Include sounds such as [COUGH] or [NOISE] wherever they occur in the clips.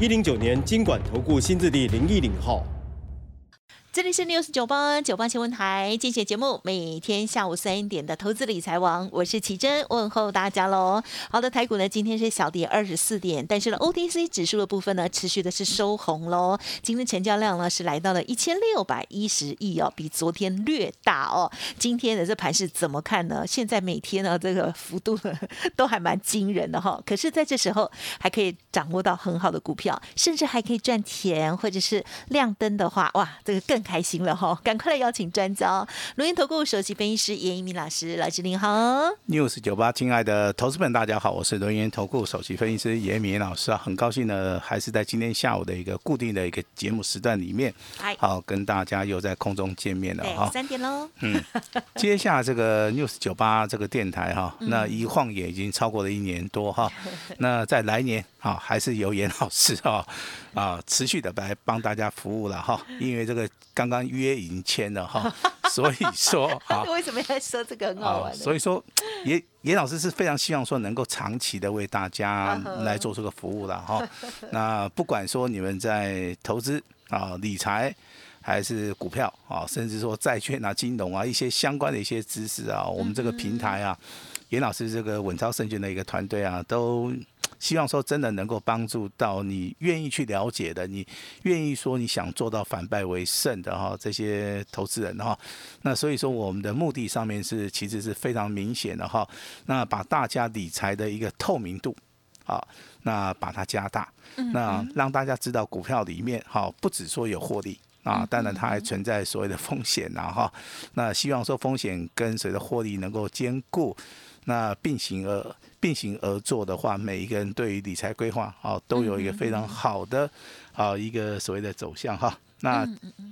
一零九年经管投顾新字第零一零号。这里是六十九八九八新闻台，精选节目，每天下午三点的投资理财王，我是奇珍，问候大家喽。好的，台股呢今天是小跌二十四点，但是呢 OTC 指数的部分呢持续的是收红喽。今天成交量呢是来到了一千六百一十亿哦，比昨天略大哦。今天的这盘是怎么看呢？现在每天呢这个幅度呢都还蛮惊人的哈。可是在这时候还可以掌握到很好的股票，甚至还可以赚钱，或者是亮灯的话，哇，这个更。开心了哈！赶快来邀请专家，录音投顾首席分析师严一鸣老师，老师您好。news 九八，亲爱的投资们，大家好，我是录音投顾首席分析师严一鸣老师啊，很高兴呢，还是在今天下午的一个固定的一个节目时段里面，好跟大家又在空中见面了哈。三点喽。嗯，接下这个 news 九八这个电台哈，那一晃眼已经超过了一年多哈，[LAUGHS] 那在来年啊，还是由严老师哈啊持续的来帮大家服务了哈，因为这个。刚刚约已经签了哈，[LAUGHS] 所以说啊，为什么要说这个很好玩？所以说，严严老师是非常希望说能够长期的为大家来做这个服务了哈。[LAUGHS] 那不管说你们在投资啊、理财，还是股票啊，甚至说债券啊、金融啊一些相关的一些知识啊，我们这个平台啊，严老师这个稳操胜券的一个团队啊，都。希望说真的能够帮助到你愿意去了解的，你愿意说你想做到反败为胜的哈这些投资人哈，那所以说我们的目的上面是其实是非常明显的哈，那把大家理财的一个透明度啊，那把它加大，那让大家知道股票里面哈不止说有获利啊，当然它还存在所谓的风险呐哈，那希望说风险跟随着获利能够兼顾，那并行而。并行而做的话，每一个人对于理财规划啊，都有一个非常好的啊一个所谓的走向哈。那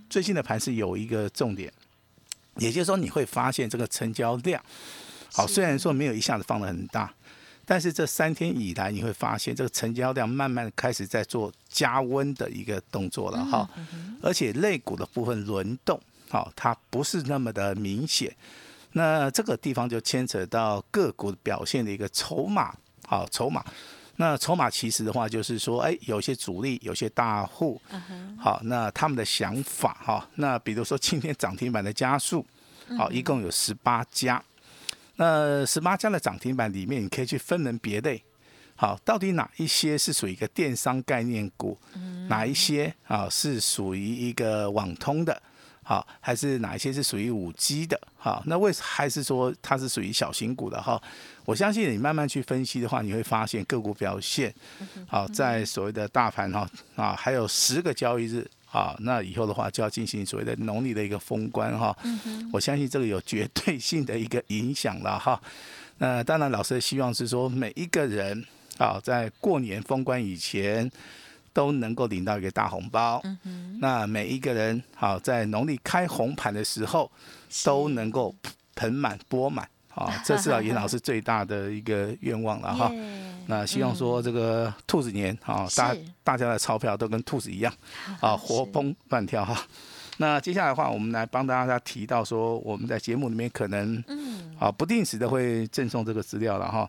最近的盘是有一个重点，也就是说你会发现这个成交量，好，虽然说没有一下子放的很大，但是这三天以来你会发现这个成交量慢慢开始在做加温的一个动作了哈。而且类股的部分轮动，好，它不是那么的明显。那这个地方就牵扯到个股表现的一个筹码，好筹码。那筹码其实的话，就是说，哎，有些主力，有些大户，好，那他们的想法哈。那比如说今天涨停板的加速，好，一共有十八家。那十八家的涨停板里面，你可以去分门别类，好，到底哪一些是属于一个电商概念股，哪一些啊是属于一个网通的。好，还是哪一些是属于五 G 的？好，那为还是说它是属于小型股的？哈，我相信你慢慢去分析的话，你会发现个股表现。好，在所谓的大盘哈啊，还有十个交易日啊，那以后的话就要进行所谓的农历的一个封关哈。我相信这个有绝对性的一个影响了哈。那当然，老师希望是说每一个人啊，在过年封关以前。都能够领到一个大红包，那每一个人好在农历开红盘的时候都能够盆满钵满，啊，[LAUGHS] 这是啊严老师最大的一个愿望了哈。那希望说这个兔子年啊，大大家的钞票都跟兔子一样啊，活蹦乱跳哈。那接下来的话，我们来帮大家提到说，我们在节目里面可能啊不定时的会赠送这个资料了哈。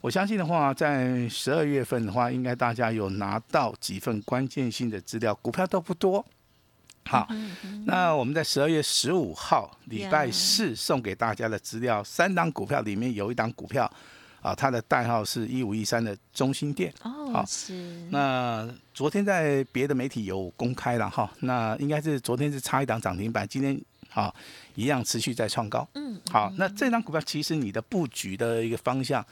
我相信的话，在十二月份的话，应该大家有拿到几份关键性的资料，股票都不多。好，那我们在十二月十五号礼拜四送给大家的资料，三档股票里面有一档股票，啊，它的代号是一五一三的中心店。哦，好，是。那昨天在别的媒体有公开了哈，那应该是昨天是差一档涨停板，今天啊一样持续在创高。嗯，好，那这张股票其实你的布局的一个方向。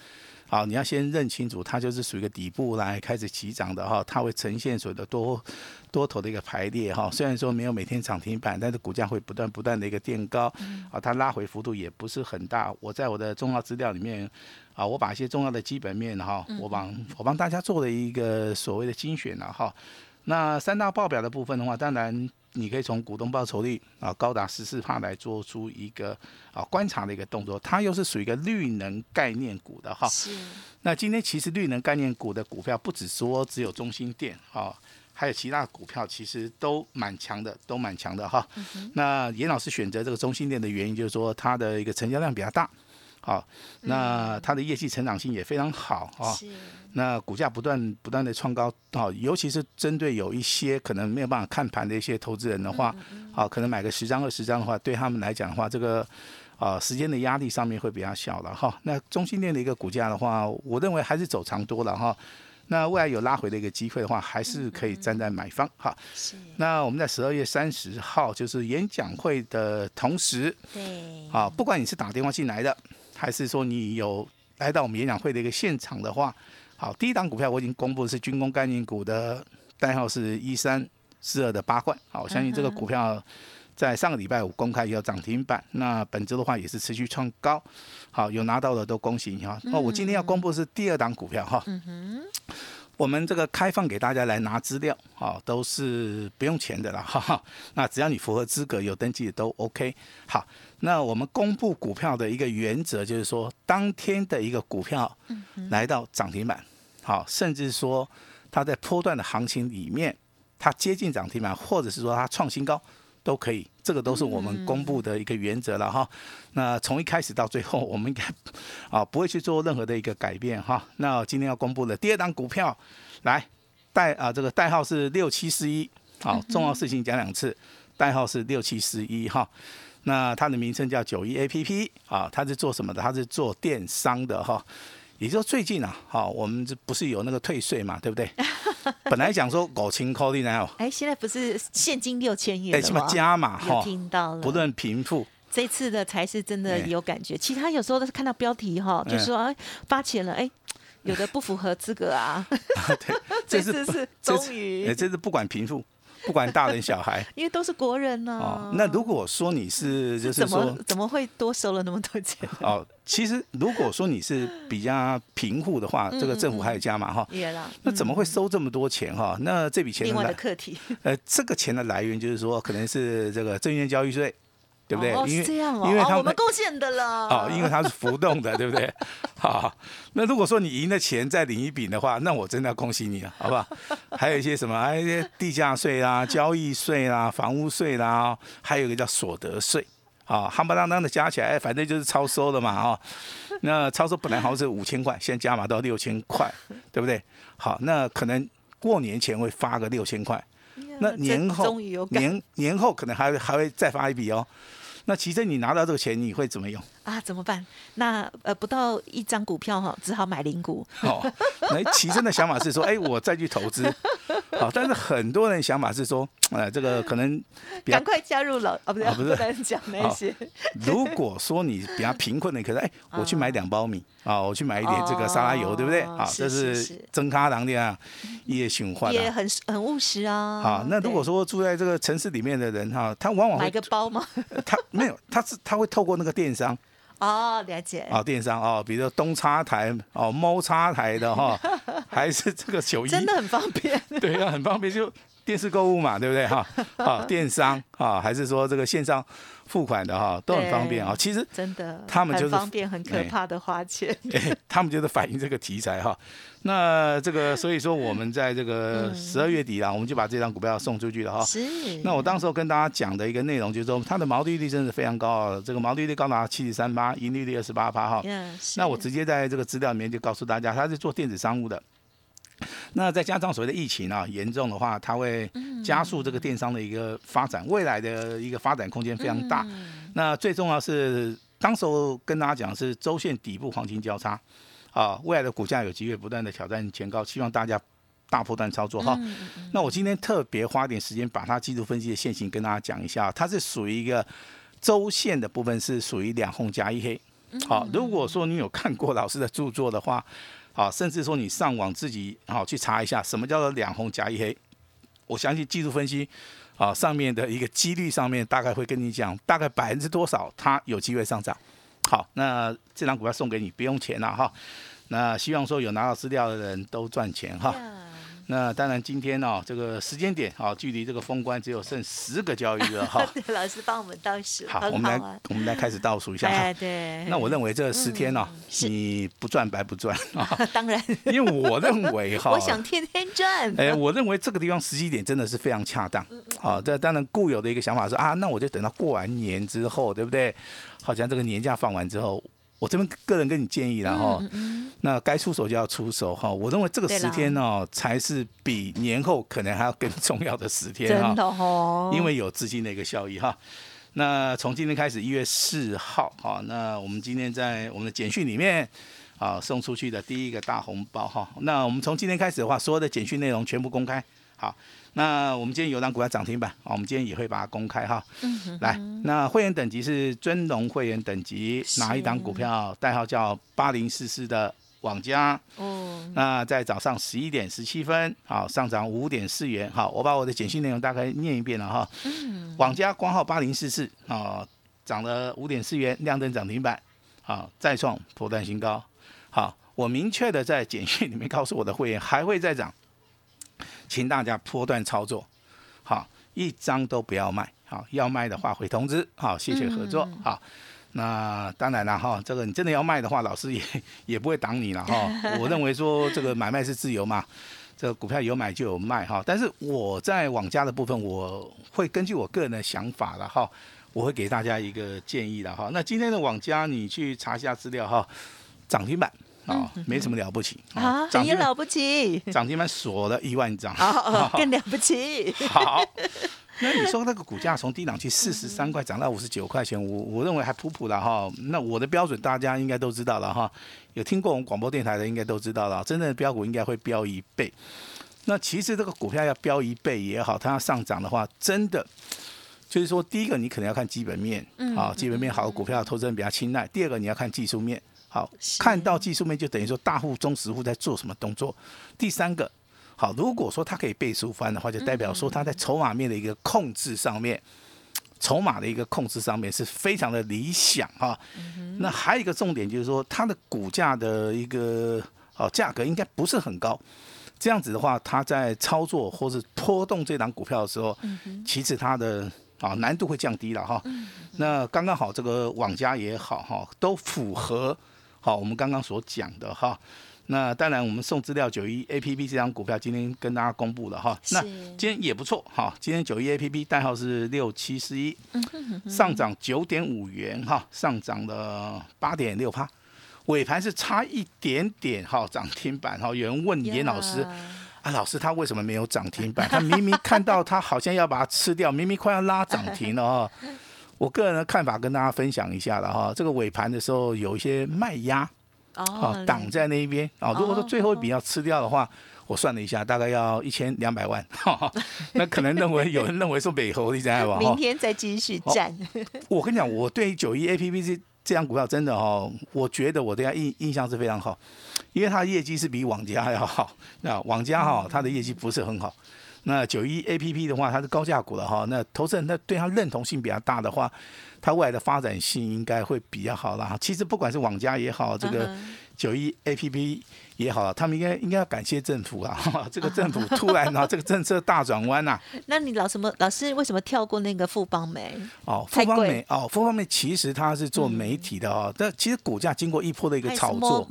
好，你要先认清楚，它就是属于一个底部来开始起涨的哈，它会呈现所谓的多多头的一个排列哈。虽然说没有每天涨停板，但是股价会不断不断的一个垫高，啊，它拉回幅度也不是很大。我在我的重要资料里面啊，我把一些重要的基本面哈，我帮我帮大家做了一个所谓的精选了哈。那三大报表的部分的话，当然。你可以从股东报酬率啊高达十四帕来做出一个啊观察的一个动作，它又是属于一个绿能概念股的哈。是。那今天其实绿能概念股的股票不止说只有中心店啊，还有其他股票其实都蛮强的，都蛮强的哈。那严老师选择这个中心店的原因就是说它的一个成交量比较大。好，那它的业绩成长性也非常好啊。那股价不断不断的创高，好，尤其是针对有一些可能没有办法看盘的一些投资人的话，好，可能买个十张二十张的话，对他们来讲的话，这个啊时间的压力上面会比较小了哈。那中心店的一个股价的话，我认为还是走长多了哈。那未来有拉回的一个机会的话，还是可以站在买方哈。是。那我们在十二月三十号就是演讲会的同时，对，啊，不管你是打电话进来的。还是说你有来到我们演讲会的一个现场的话，好，第一档股票我已经公布是军工概念股的代号是一三四二的八冠，好，我相信这个股票在上个礼拜五公开要涨停板，那本周的话也是持续创高，好，有拿到的都恭喜你哈。那我今天要公布是第二档股票哈。我们这个开放给大家来拿资料，啊，都是不用钱的啦，[LAUGHS] 哈哈。那只要你符合资格、有登记都 OK。好，那我们公布股票的一个原则就是说，当天的一个股票来到涨停板，好，甚至说它在波段的行情里面，它接近涨停板，或者是说它创新高。都可以，这个都是我们公布的一个原则了哈。那从一开始到最后，我们应该 [LAUGHS] 啊不会去做任何的一个改变哈。那今天要公布的第二档股票，来代啊这个代号是六七四一，好，重要事情讲两次，代号是六七四一哈。那它的名称叫九一 A P P 啊，它是做什么的？它是做电商的哈。也就最近啊，好，我们这不是有那个退税嘛，对不对？本来讲说五千块呢，哎，现在不是现金六千元什么加码哈？听到了，不论贫富，这次的才是真的有感觉。其他有时候都是看到标题哈，就说哎发钱了，哎，有的不符合资格啊。对，[LAUGHS] 这次是终于，哎，这次不管贫富。不管大人小孩，[LAUGHS] 因为都是国人呢。哦，那如果说你是，[LAUGHS] 就是说，怎么会多收了那么多钱？哦，其实如果说你是比较贫户的话，这个政府还有加嘛哈？那怎么会收这么多钱哈？那这笔钱另外的课题，[LAUGHS] 呃，这个钱的来源就是说，可能是这个证券交易税。对不对？因为这样哦，因为他们我们贡献的了。[LAUGHS] 哦，因为它是浮动的，对不对？[LAUGHS] 好，那如果说你赢的钱再领一笔的话，那我真的要恭喜你了，好不好？还有一些什么，还有一些地价税啦、交易税啦、房屋税啦，还有一个叫所得税，啊，夯不啷当的加起来，反正就是超收的嘛，哦。那超收本来好像是五千块，现在加码到六千块，对不对？好，那可能过年前会发个六千块。那年后年年后可能还还会再发一笔哦。那其实你拿到这个钱，你会怎么用啊？怎么办？那呃，不到一张股票哈，只好买零股。哦，那奇珍的想法是说，[LAUGHS] 哎，我再去投资。好，但是很多人想法是说，呃，这个可能赶快加入老啊，不是不能讲那些。如果说你比较贫困的，可是哎，[LAUGHS] 我去买两包米啊，我去买一点这个沙拉油，对不对？好，这是增咖糖的啊，夜循环也很很务实啊。好，那如果说住在这个城市里面的人哈，他往往买个包吗？[LAUGHS] 他没有，他是他会透过那个电商。哦，了解。哦，电商哦，比如说东插台哦，猫插台的哈，[LAUGHS] 还是这个九一，真的很方便。[LAUGHS] 对啊，很方便，就电视购物嘛，对不对哈？[LAUGHS] 啊，电商啊，还是说这个线上。付款的哈都很方便啊，其实真的他们就是方便，很可怕的花钱。[LAUGHS] 他们就是反映这个题材哈。那这个所以说我们在这个十二月底啊，我们就把这张股票送出去了哈。是。那我当时候跟大家讲的一个内容就是说，它的毛利率真的是非常高啊，这个毛利率高达七十三八，盈利率二十八八哈。那我直接在这个资料里面就告诉大家，它是做电子商务的。那再加上所谓的疫情啊严重的话，它会加速这个电商的一个发展，未来的一个发展空间非常大。那最重要是，当时候跟大家讲是周线底部黄金交叉，啊，未来的股价有机会不断的挑战前高，希望大家大波段操作哈。那我今天特别花点时间把它技术分析的线型跟大家讲一下，它是属于一个周线的部分是属于两红加一黑。好，如果说你有看过老师的著作的话，啊，甚至说你上网自己好去查一下什么叫做两红加一黑，我相信技术分析啊上面的一个几率上面大概会跟你讲大概百分之多少它有机会上涨。好，那这张股票送给你，不用钱了哈。那希望说有拿到资料的人都赚钱哈。那当然，今天呢，这个时间点啊，距离这个封关只有剩十个交易日 [LAUGHS] 哈。老师帮我们倒数，好，我们来我们来开始倒数一下哈。对。那我认为这十天呢，你不赚白不赚啊。[LAUGHS] 当然。因为我认为哈，我想天天赚。哎，我认为这个地方时机点真的是非常恰当。好，这当然固有的一个想法是啊，那我就等到过完年之后，对不对？好像这个年假放完之后。我这边个人跟你建议了哈，那该出手就要出手哈。我认为这个十天呢，才是比年后可能还要更重要的十天哈。真的哦，因为有资金的一个效益哈。那从今天开始，一月四号哈，那我们今天在我们的简讯里面啊送出去的第一个大红包哈。那我们从今天开始的话，所有的简讯内容全部公开好。那我们今天有档股票涨停板，啊，我们今天也会把它公开哈。嗯来，那会员等级是尊龙会员等级，哪一档股票代号叫八零四四的网家？哦。那在早上十一点十七分，好，上涨五点四元。好，我把我的简讯内容大概念一遍了哈。嗯。网家光号八零四四，啊，涨了五点四元，亮灯涨停板，好，再创破断新高。好，我明确的在简讯里面告诉我的会员，还会再涨。请大家波段操作，好，一张都不要卖，好，要卖的话会通知，好，谢谢合作，好，那当然了哈，这个你真的要卖的话，老师也 [LAUGHS] 也不会挡你了哈。[LAUGHS] 我认为说这个买卖是自由嘛，这个股票有买就有卖哈。但是我在网家的部分，我会根据我个人的想法了哈，我会给大家一个建议了哈。那今天的网家你去查一下资料哈，涨停板。啊，没什么了不起啊，也了不起，涨停板锁了一万张，更了不起。好，那你说那个股价从低档期 [LAUGHS] 四十三块涨到五十九块钱，我我认为还普普了哈。那我的标准大家应该都知道了哈，有听过我们广播电台的应该都知道了，真正的标股应该会标一倍。那其实这个股票要标一倍也好，它要上涨的话，真的就是说，第一个你可能要看基本面，啊，基本面好的股票投资人比较青睐；第二个你要看技术面。好，看到技术面就等于说大户、中实户在做什么动作。第三个，好，如果说它可以倍数翻的话，就代表说它在筹码面的一个控制上面，筹码的一个控制上面是非常的理想哈。那还有一个重点就是说，它的股价的一个哦价格应该不是很高。这样子的话，它在操作或是拖动这档股票的时候，其实它的啊难度会降低了哈。那刚刚好，这个网家也好哈，都符合。好，我们刚刚所讲的哈，那当然我们送资料九一 A P P 这张股票今天跟大家公布了哈，那今天也不错哈，今天九一 A P P 代号是六七四一，[LAUGHS] 上涨九点五元哈，上涨了八点六帕，尾盘是差一点点哈，涨停板哈，有人问严老师啊，老师他为什么没有涨停板？他明明看到他好像要把它吃掉，明明快要拉涨停了哈。[LAUGHS] 我个人的看法跟大家分享一下了哈，这个尾盘的时候有一些卖压，哦，挡在那一边啊。如果说最后一笔要吃掉的话，我算了一下，大概要一千两百万。那可能认为有人 [LAUGHS] 认为说美猴你知道吧？明天再继续战。我跟你讲，我对九一 A P P 这这张股票真的哈，我觉得我对它印印象是非常好，因为它的业绩是比网家要好。那网家哈，它的业绩不是很好。那九一 A P P 的话，它是高价股了哈。那投资人他对它认同性比较大的话，它未来的发展性应该会比较好啦哈。其实不管是网家也好，这个九一 A P P 也好，他们应该应该要感谢政府啊。[LAUGHS] 这个政府突然啊，[LAUGHS] 这个政策大转弯呐。[LAUGHS] 那你老什么老师为什么跳过那个富邦美？哦，富邦美哦，富邦美其实它是做媒体的哦。但其实股价经过一波的一个炒作，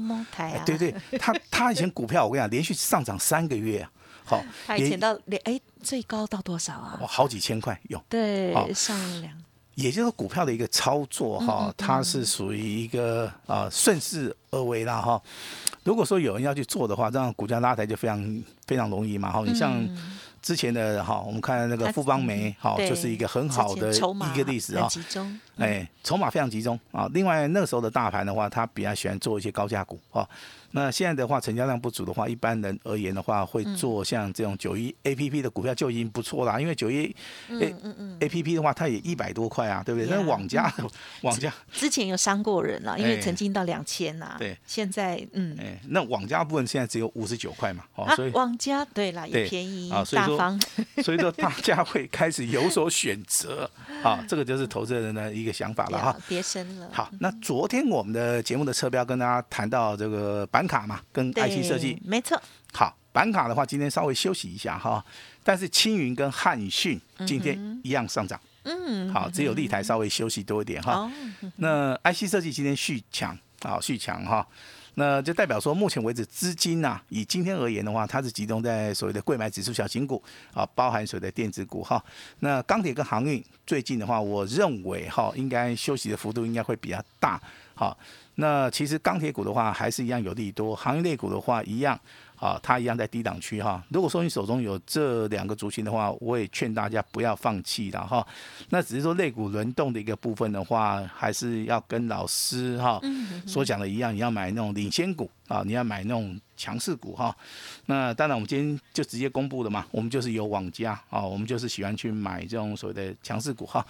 对对，它它以前股票我跟你讲，连续上涨三个月。好，以前到连哎最高到多少啊？哇，好几千块有。对，上两。也就是股票的一个操作哈，它是属于一个啊顺势而为啦哈。如果说有人要去做的话，这样股价拉抬就非常非常容易嘛哈。你像之前的哈，我们看那个富邦煤，好，就是一个很好的一个例子啊。集中，哎，筹码非常集中啊。另外那个时候的大盘的话，他比较喜欢做一些高价股啊。那现在的话，成交量不足的话，一般人而言的话，会做像这种九一 A P P 的股票就已经不错啦，因为九一 A A P P 的话，它也一百多块啊，对不对？那网家网家之前有伤过人了，因为曾经到两千呐。对，现在嗯，哎，那网家部分现在只有五十九块嘛，哦，所以网家对啦，也便宜大方，所以说大家会开始有所选择啊，这个就是投资人的一个想法了哈。别生了。好，那昨天我们的节目的车标跟大家谈到这个板卡嘛，跟 IC 设计，没错。好，板卡的话，今天稍微休息一下哈，但是青云跟汉讯今天一样上涨。嗯，好，只有立台稍微休息多一点哈。那 IC 设计今天续强，好续强哈。那就代表说，目前为止资金呢，以今天而言的话，它是集中在所谓的贵买指数小型股啊，包含所谓的电子股哈。那钢铁跟航运最近的话，我认为哈，应该休息的幅度应该会比较大。好，那其实钢铁股的话，还是一样有利多；航运类股的话，一样。啊，它一样在低档区哈。如果说你手中有这两个族群的话，我也劝大家不要放弃了哈。那只是说类股轮动的一个部分的话，还是要跟老师哈所讲的一样，你要买那种领先股啊，你要买那种强势股哈。那当然，我们今天就直接公布了嘛，我们就是有网家啊，我们就是喜欢去买这种所谓的强势股哈。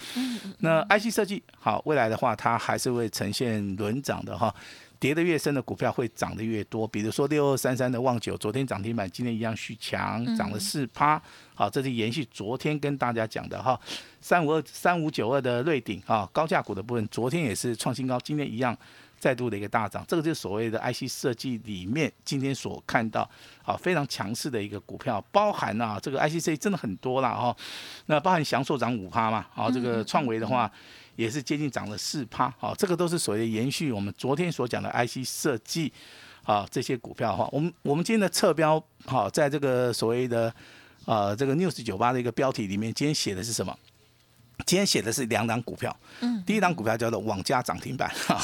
那 IC 设计好，未来的话它还是会呈现轮涨的哈。跌得越深的股票会涨得越多，比如说六二三三的旺九，昨天涨停板，今天一样续强，涨了四趴。好，这是延续昨天跟大家讲的哈，三五二三五九二的瑞鼎啊，高价股的部分，昨天也是创新高，今天一样再度的一个大涨。这个就是所谓的 IC 设计里面今天所看到啊非常强势的一个股票，包含啊这个 IC 设计真的很多了哈，那包含翔硕涨五趴嘛，啊这个创维的话。也是接近涨了四趴，好，这个都是所谓的延续我们昨天所讲的 IC 设计，啊，这些股票的话，我们我们今天的侧标，好，在这个所谓的呃这个 News 九八的一个标题里面，今天写的是什么？今天写的是两档股票，嗯，第一档股票叫做网加涨停板，哈，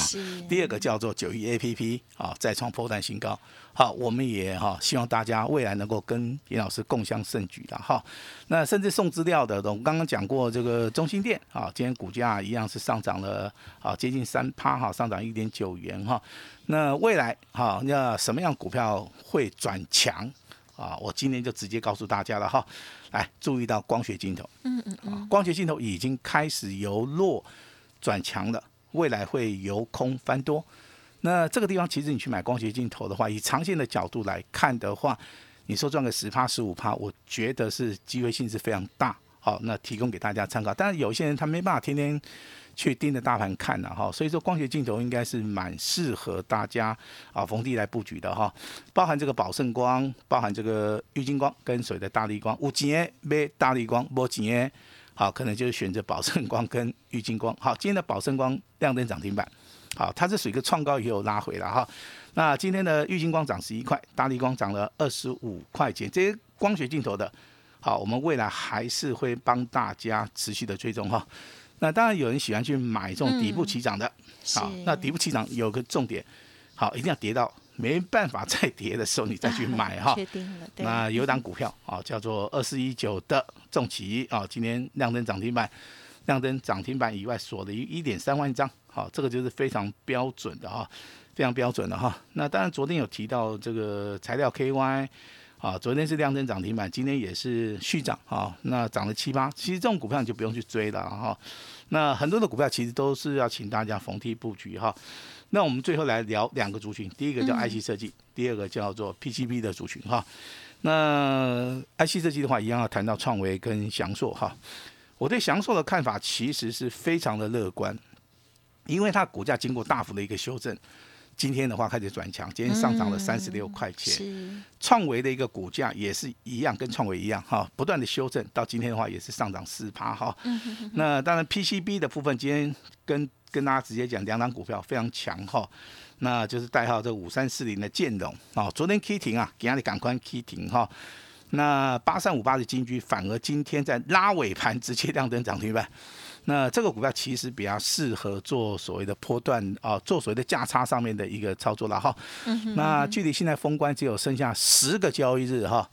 第二个叫做九一 A P P，啊，再创破断新高，好，我们也哈希望大家未来能够跟严老师共襄盛举的哈，那甚至送资料的，我们刚刚讲过这个中心店，啊，今天股价一样是上涨了，啊，接近三趴哈，上涨一点九元哈，那未来哈，那什么样股票会转强？啊，我今天就直接告诉大家了哈，来注意到光学镜头，嗯嗯嗯，光学镜头已经开始由弱转强了，未来会由空翻多。那这个地方其实你去买光学镜头的话，以长线的角度来看的话，你说赚个十趴十五趴，我觉得是机会性是非常大。好，那提供给大家参考。但是有些人他没办法天天。去盯着大盘看了哈，所以说光学镜头应该是蛮适合大家啊逢低来布局的哈，包含这个宝盛光，包含这个玉金光跟谁的大力光，五钱买大力光，无钱好可能就是选择宝盛光跟玉金光。好，今天的宝盛光亮灯涨停板，好，它是属于一个创高以后拉回了哈。那今天的玉金光涨十一块，大力光涨了二十五块钱，这些光学镜头的，好，我们未来还是会帮大家持续的追踪哈。那当然有人喜欢去买这种底部起涨的，好，那底部起涨有个重点，好，一定要跌到没办法再跌的时候，你再去买 [LAUGHS] 哈。确定了，那有档股票啊，叫做二四一九的重企啊，今天亮灯涨停板，亮灯涨停板以外锁了一一点三万张，好，这个就是非常标准的哈，非常标准的哈。那当然昨天有提到这个材料 KY。啊，昨天是量增涨停板，今天也是续涨啊，那涨了七八。其实这种股票你就不用去追了哈。那很多的股票其实都是要请大家逢低布局哈。那我们最后来聊两个族群，第一个叫 IC 设计，第二个叫做 PCB 的族群哈。那 IC 设计的话，一样要谈到创维跟翔硕哈。我对翔硕的看法其实是非常的乐观，因为它股价经过大幅的一个修正。今天的话开始转强，今天上涨了三十六块钱。创维的一个股价也是一样，跟创维一样哈，不断的修正，到今天的话也是上涨四趴哈。那当然 PCB 的部分，今天跟跟大家直接讲，两档股票非常强哈，那就是代号这五三四零的建龙啊，昨天 K 停啊，给大家赶快 K 停哈。那八三五八的金居反而今天在拉尾盘直接亮灯涨停板。那这个股票其实比较适合做所谓的波段啊，做所谓的价差上面的一个操作了哈。那距离现在封关只有剩下十个交易日哈，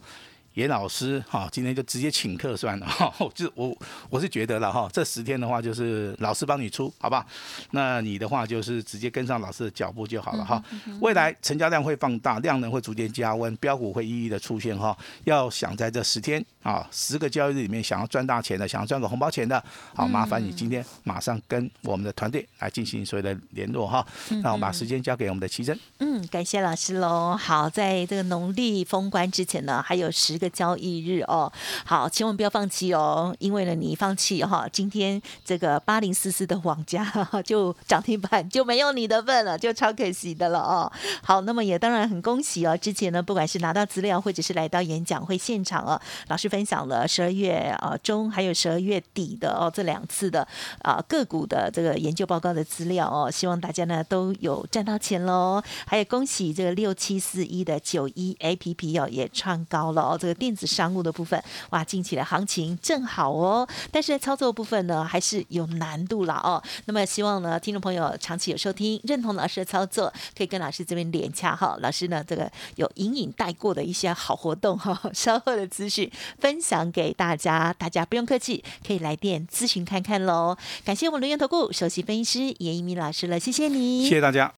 严老师哈，今天就直接请客算了哈。[LAUGHS] 就我我是觉得了哈，这十天的话就是老师帮你出，好吧？那你的话就是直接跟上老师的脚步就好了哈。未来成交量会放大，量能会逐渐加温，标股会一一的出现哈。要想在这十天啊十个交易日里面想要赚大钱的，想要赚个红包钱的，好麻烦你今天马上跟我们的团队来进行所有的联络哈。那我把时间交给我们的奇珍。嗯，感谢老师喽。好，在这个农历封关之前呢，还有十个交易日哦。好，千万不要放弃哦，因为呢，你一放弃哈，今天这个八零四四的网价 [LAUGHS] 就涨停板就没有你的份了，就超可惜的了哦。好，那么也当然很恭喜哦。之前呢，不管是拿到资料或者是来到演讲会现场哦，老师分享了十二月啊中还有十二月底的哦这两次的啊个股的这个研究报告的资料哦，希望大家呢都有赚到钱喽。还有恭喜这个六七四一的九一 A P P 哦也创高了哦，这电子商务的部分哇，近期的行情正好哦，但是操作部分呢还是有难度了哦。那么希望呢听众朋友长期有收听，认同老师的操作，可以跟老师这边连洽哈。老师呢这个有隐隐带过的一些好活动哈，[LAUGHS] 稍后的资讯分享给大家，大家不用客气，可以来电咨询看看喽。感谢我们轮源投顾首席分析师严一鸣老师了，谢谢你，谢谢大家。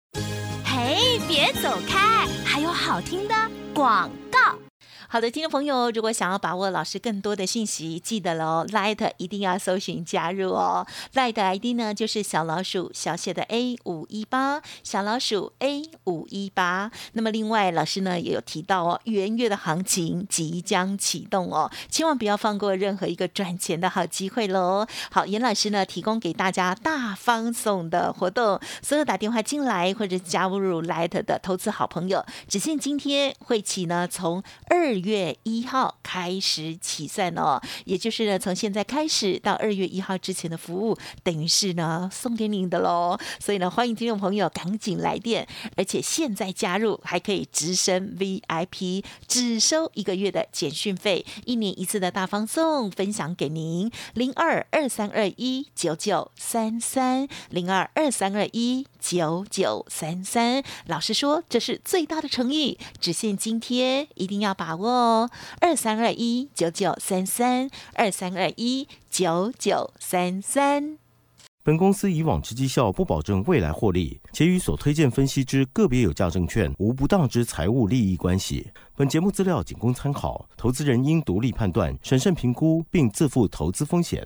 嘿，别走开，还有好听的广告。好的，听众朋友，如果想要把握老师更多的信息，记得喽，Light 一定要搜寻加入哦。Light ID 呢就是小老鼠小写的 A 五一八，小老鼠 A 五一八。那么另外，老师呢也有提到哦，元月的行情即将启动哦，千万不要放过任何一个赚钱的好机会喽。好，严老师呢提供给大家大方送的活动，所有打电话进来或者加入 Light 的投资好朋友，只限今天会起呢，从二。月一号开始起算哦，也就是呢，从现在开始到二月一号之前的服务，等于是呢送给您的喽。所以呢，欢迎听众朋友赶紧来电，而且现在加入还可以直升 VIP，只收一个月的简讯费，一年一次的大放送，分享给您零二二三二一九九三三零二二三二一九九三三。老实说，这是最大的诚意，只限今天，一定要把握。哦，二三二一九九三三，二三二一九九三三。本公司以往之绩效不保证未来获利，且与所推荐分析之个别有价证券无不当之财务利益关系。本节目资料仅供参考，投资人应独立判断、审慎评估，并自负投资风险。